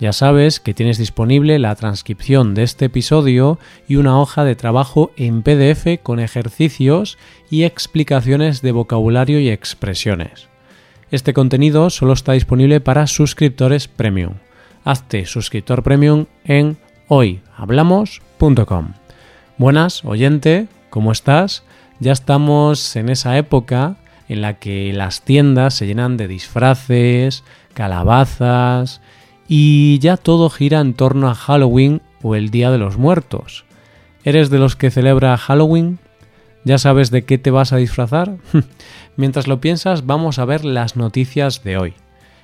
Ya sabes que tienes disponible la transcripción de este episodio y una hoja de trabajo en PDF con ejercicios y explicaciones de vocabulario y expresiones. Este contenido solo está disponible para suscriptores premium. Hazte suscriptor premium en hoyhablamos.com. Buenas, oyente, ¿cómo estás? Ya estamos en esa época en la que las tiendas se llenan de disfraces, calabazas y ya todo gira en torno a Halloween o el Día de los Muertos. ¿Eres de los que celebra Halloween? ¿Ya sabes de qué te vas a disfrazar? Mientras lo piensas, vamos a ver las noticias de hoy.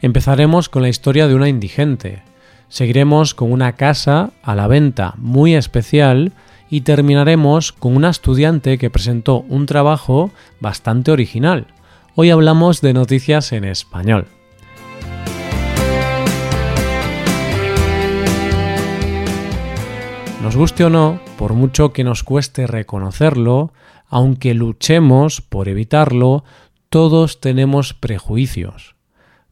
Empezaremos con la historia de una indigente. Seguiremos con una casa a la venta muy especial y terminaremos con una estudiante que presentó un trabajo bastante original. Hoy hablamos de noticias en español. Nos guste o no, por mucho que nos cueste reconocerlo, aunque luchemos por evitarlo, todos tenemos prejuicios.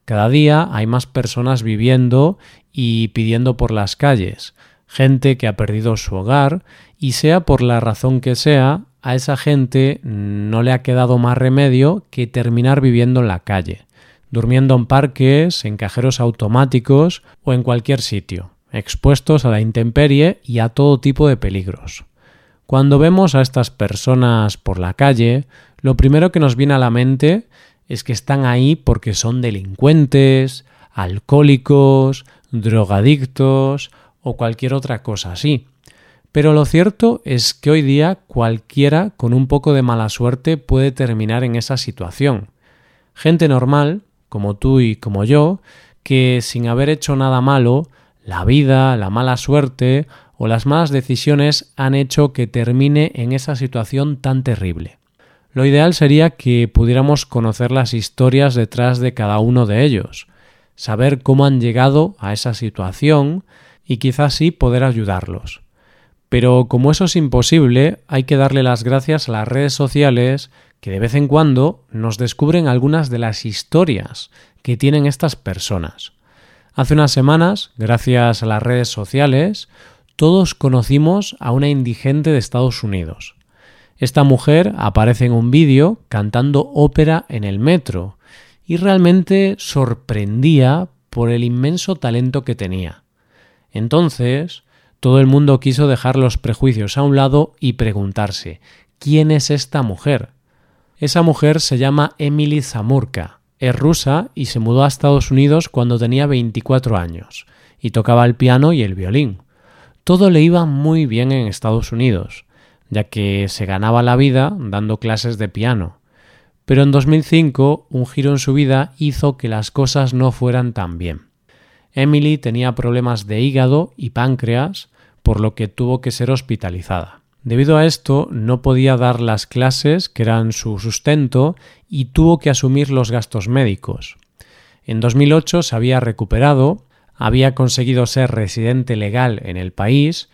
Cada día hay más personas viviendo y pidiendo por las calles, gente que ha perdido su hogar y sea por la razón que sea, a esa gente no le ha quedado más remedio que terminar viviendo en la calle, durmiendo en parques, en cajeros automáticos o en cualquier sitio expuestos a la intemperie y a todo tipo de peligros. Cuando vemos a estas personas por la calle, lo primero que nos viene a la mente es que están ahí porque son delincuentes, alcohólicos, drogadictos o cualquier otra cosa así. Pero lo cierto es que hoy día cualquiera con un poco de mala suerte puede terminar en esa situación. Gente normal, como tú y como yo, que sin haber hecho nada malo, la vida, la mala suerte o las malas decisiones han hecho que termine en esa situación tan terrible. Lo ideal sería que pudiéramos conocer las historias detrás de cada uno de ellos, saber cómo han llegado a esa situación y quizás sí poder ayudarlos. Pero como eso es imposible, hay que darle las gracias a las redes sociales que de vez en cuando nos descubren algunas de las historias que tienen estas personas. Hace unas semanas, gracias a las redes sociales, todos conocimos a una indigente de Estados Unidos. Esta mujer aparece en un vídeo cantando ópera en el metro y realmente sorprendía por el inmenso talento que tenía. Entonces, todo el mundo quiso dejar los prejuicios a un lado y preguntarse ¿quién es esta mujer? Esa mujer se llama Emily Zamurka es rusa y se mudó a Estados Unidos cuando tenía 24 años y tocaba el piano y el violín. Todo le iba muy bien en Estados Unidos, ya que se ganaba la vida dando clases de piano. Pero en 2005 un giro en su vida hizo que las cosas no fueran tan bien. Emily tenía problemas de hígado y páncreas, por lo que tuvo que ser hospitalizada. Debido a esto, no podía dar las clases que eran su sustento y tuvo que asumir los gastos médicos. En 2008 se había recuperado, había conseguido ser residente legal en el país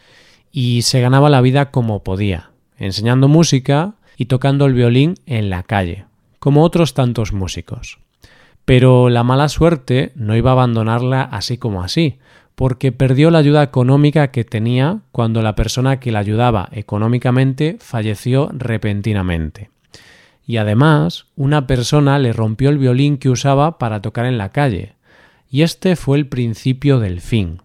y se ganaba la vida como podía, enseñando música y tocando el violín en la calle, como otros tantos músicos. Pero la mala suerte no iba a abandonarla así como así, porque perdió la ayuda económica que tenía cuando la persona que la ayudaba económicamente falleció repentinamente. Y además, una persona le rompió el violín que usaba para tocar en la calle. Y este fue el principio del fin.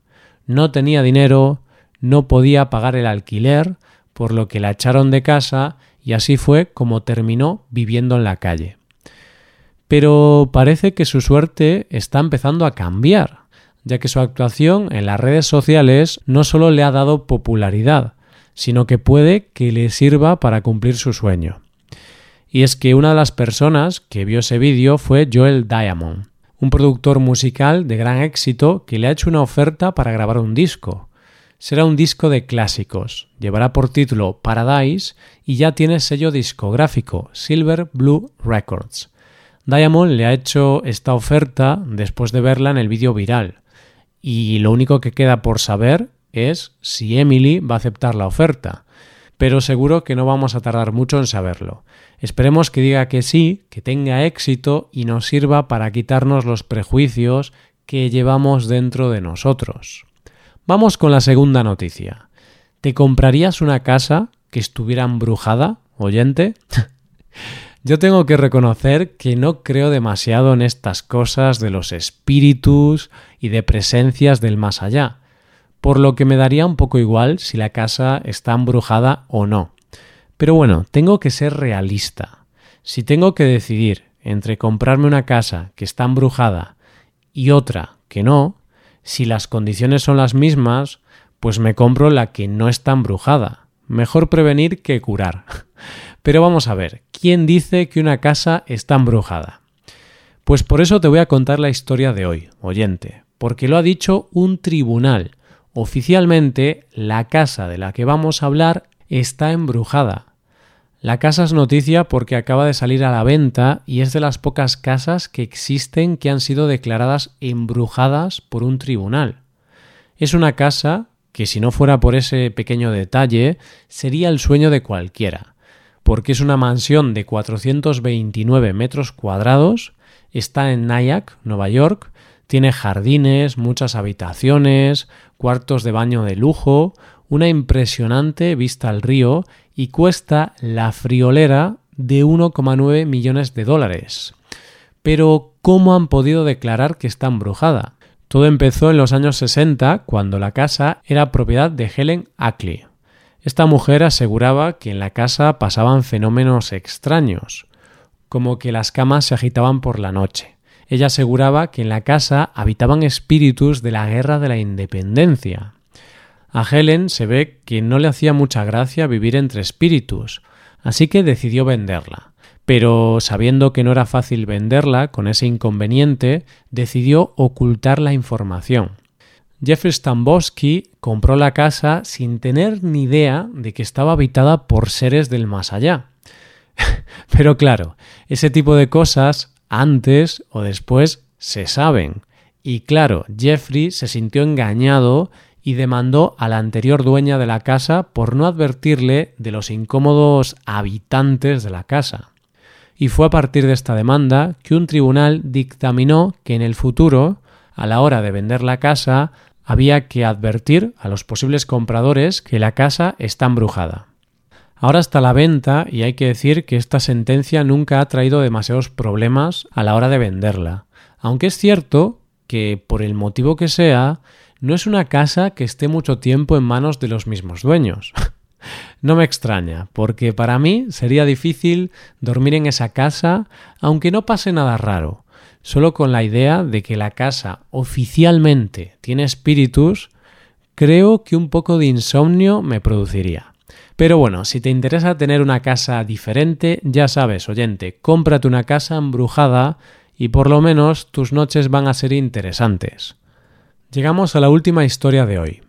No tenía dinero, no podía pagar el alquiler, por lo que la echaron de casa y así fue como terminó viviendo en la calle. Pero parece que su suerte está empezando a cambiar ya que su actuación en las redes sociales no solo le ha dado popularidad, sino que puede que le sirva para cumplir su sueño. Y es que una de las personas que vio ese vídeo fue Joel Diamond, un productor musical de gran éxito que le ha hecho una oferta para grabar un disco. Será un disco de clásicos, llevará por título Paradise y ya tiene sello discográfico Silver Blue Records. Diamond le ha hecho esta oferta después de verla en el vídeo viral y lo único que queda por saber es si Emily va a aceptar la oferta. Pero seguro que no vamos a tardar mucho en saberlo. Esperemos que diga que sí, que tenga éxito y nos sirva para quitarnos los prejuicios que llevamos dentro de nosotros. Vamos con la segunda noticia. ¿Te comprarías una casa que estuviera embrujada, oyente? Yo tengo que reconocer que no creo demasiado en estas cosas de los espíritus y de presencias del más allá por lo que me daría un poco igual si la casa está embrujada o no. Pero bueno, tengo que ser realista. Si tengo que decidir entre comprarme una casa que está embrujada y otra que no, si las condiciones son las mismas, pues me compro la que no está embrujada. Mejor prevenir que curar. Pero vamos a ver, ¿quién dice que una casa está embrujada? Pues por eso te voy a contar la historia de hoy, oyente, porque lo ha dicho un tribunal, Oficialmente, la casa de la que vamos a hablar está embrujada. La casa es noticia porque acaba de salir a la venta y es de las pocas casas que existen que han sido declaradas embrujadas por un tribunal. Es una casa que si no fuera por ese pequeño detalle sería el sueño de cualquiera, porque es una mansión de 429 metros cuadrados, está en Nyack, Nueva York, tiene jardines, muchas habitaciones, cuartos de baño de lujo, una impresionante vista al río y cuesta la friolera de 1,9 millones de dólares. Pero, ¿cómo han podido declarar que está embrujada? Todo empezó en los años 60, cuando la casa era propiedad de Helen Ackley. Esta mujer aseguraba que en la casa pasaban fenómenos extraños, como que las camas se agitaban por la noche ella aseguraba que en la casa habitaban espíritus de la guerra de la independencia. A Helen se ve que no le hacía mucha gracia vivir entre espíritus, así que decidió venderla. Pero sabiendo que no era fácil venderla con ese inconveniente, decidió ocultar la información. Jeffrey Stambowski compró la casa sin tener ni idea de que estaba habitada por seres del más allá. Pero claro, ese tipo de cosas antes o después se saben. Y claro, Jeffrey se sintió engañado y demandó a la anterior dueña de la casa por no advertirle de los incómodos habitantes de la casa. Y fue a partir de esta demanda que un tribunal dictaminó que en el futuro, a la hora de vender la casa, había que advertir a los posibles compradores que la casa está embrujada. Ahora está la venta y hay que decir que esta sentencia nunca ha traído demasiados problemas a la hora de venderla. Aunque es cierto que, por el motivo que sea, no es una casa que esté mucho tiempo en manos de los mismos dueños. no me extraña, porque para mí sería difícil dormir en esa casa aunque no pase nada raro. Solo con la idea de que la casa oficialmente tiene espíritus, creo que un poco de insomnio me produciría. Pero bueno, si te interesa tener una casa diferente, ya sabes, oyente, cómprate una casa embrujada y por lo menos tus noches van a ser interesantes. Llegamos a la última historia de hoy.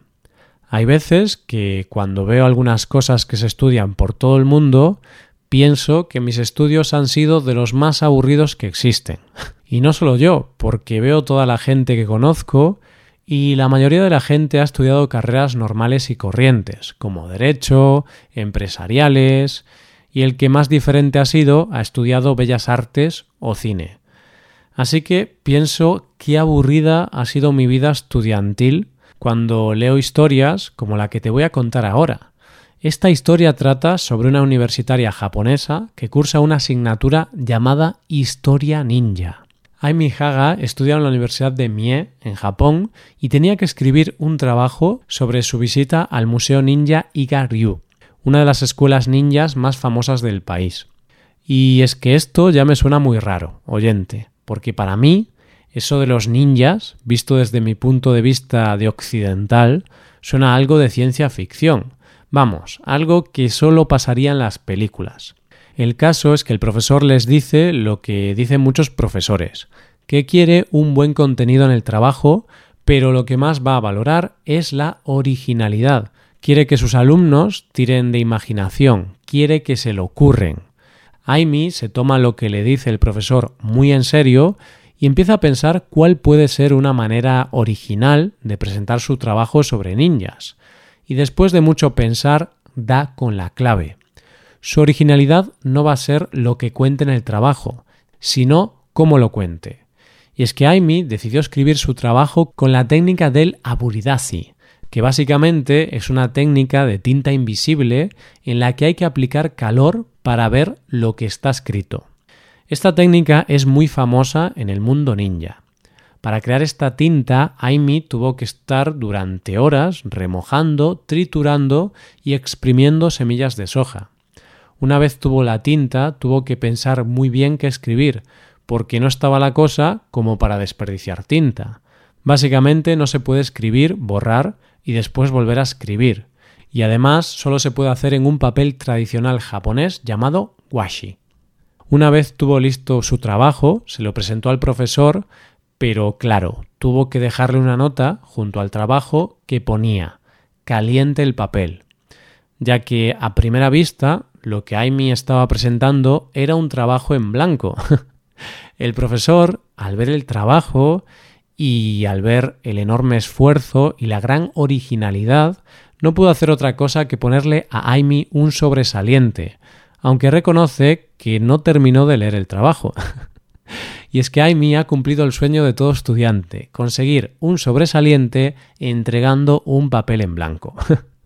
Hay veces que cuando veo algunas cosas que se estudian por todo el mundo, pienso que mis estudios han sido de los más aburridos que existen. Y no solo yo, porque veo toda la gente que conozco y la mayoría de la gente ha estudiado carreras normales y corrientes, como derecho, empresariales, y el que más diferente ha sido ha estudiado bellas artes o cine. Así que pienso qué aburrida ha sido mi vida estudiantil cuando leo historias como la que te voy a contar ahora. Esta historia trata sobre una universitaria japonesa que cursa una asignatura llamada Historia Ninja. Aimi Haga estudia en la Universidad de Mie, en Japón, y tenía que escribir un trabajo sobre su visita al Museo Ninja Iga-ryu, una de las escuelas ninjas más famosas del país. Y es que esto ya me suena muy raro, oyente, porque para mí eso de los ninjas, visto desde mi punto de vista de occidental, suena algo de ciencia ficción. Vamos, algo que solo pasaría en las películas. El caso es que el profesor les dice lo que dicen muchos profesores, que quiere un buen contenido en el trabajo, pero lo que más va a valorar es la originalidad. Quiere que sus alumnos tiren de imaginación, quiere que se lo ocurren. Amy se toma lo que le dice el profesor muy en serio y empieza a pensar cuál puede ser una manera original de presentar su trabajo sobre ninjas. Y después de mucho pensar, da con la clave. Su originalidad no va a ser lo que cuente en el trabajo, sino cómo lo cuente. Y es que Amy decidió escribir su trabajo con la técnica del aburidasi, que básicamente es una técnica de tinta invisible en la que hay que aplicar calor para ver lo que está escrito. Esta técnica es muy famosa en el mundo ninja. Para crear esta tinta, Amy tuvo que estar durante horas remojando, triturando y exprimiendo semillas de soja. Una vez tuvo la tinta, tuvo que pensar muy bien qué escribir, porque no estaba la cosa como para desperdiciar tinta. Básicamente no se puede escribir, borrar y después volver a escribir. Y además solo se puede hacer en un papel tradicional japonés llamado washi. Una vez tuvo listo su trabajo, se lo presentó al profesor, pero claro, tuvo que dejarle una nota junto al trabajo que ponía caliente el papel, ya que a primera vista lo que Amy estaba presentando era un trabajo en blanco. El profesor, al ver el trabajo y al ver el enorme esfuerzo y la gran originalidad, no pudo hacer otra cosa que ponerle a Amy un sobresaliente, aunque reconoce que no terminó de leer el trabajo. y es que Amy ha cumplido el sueño de todo estudiante, conseguir un sobresaliente entregando un papel en blanco.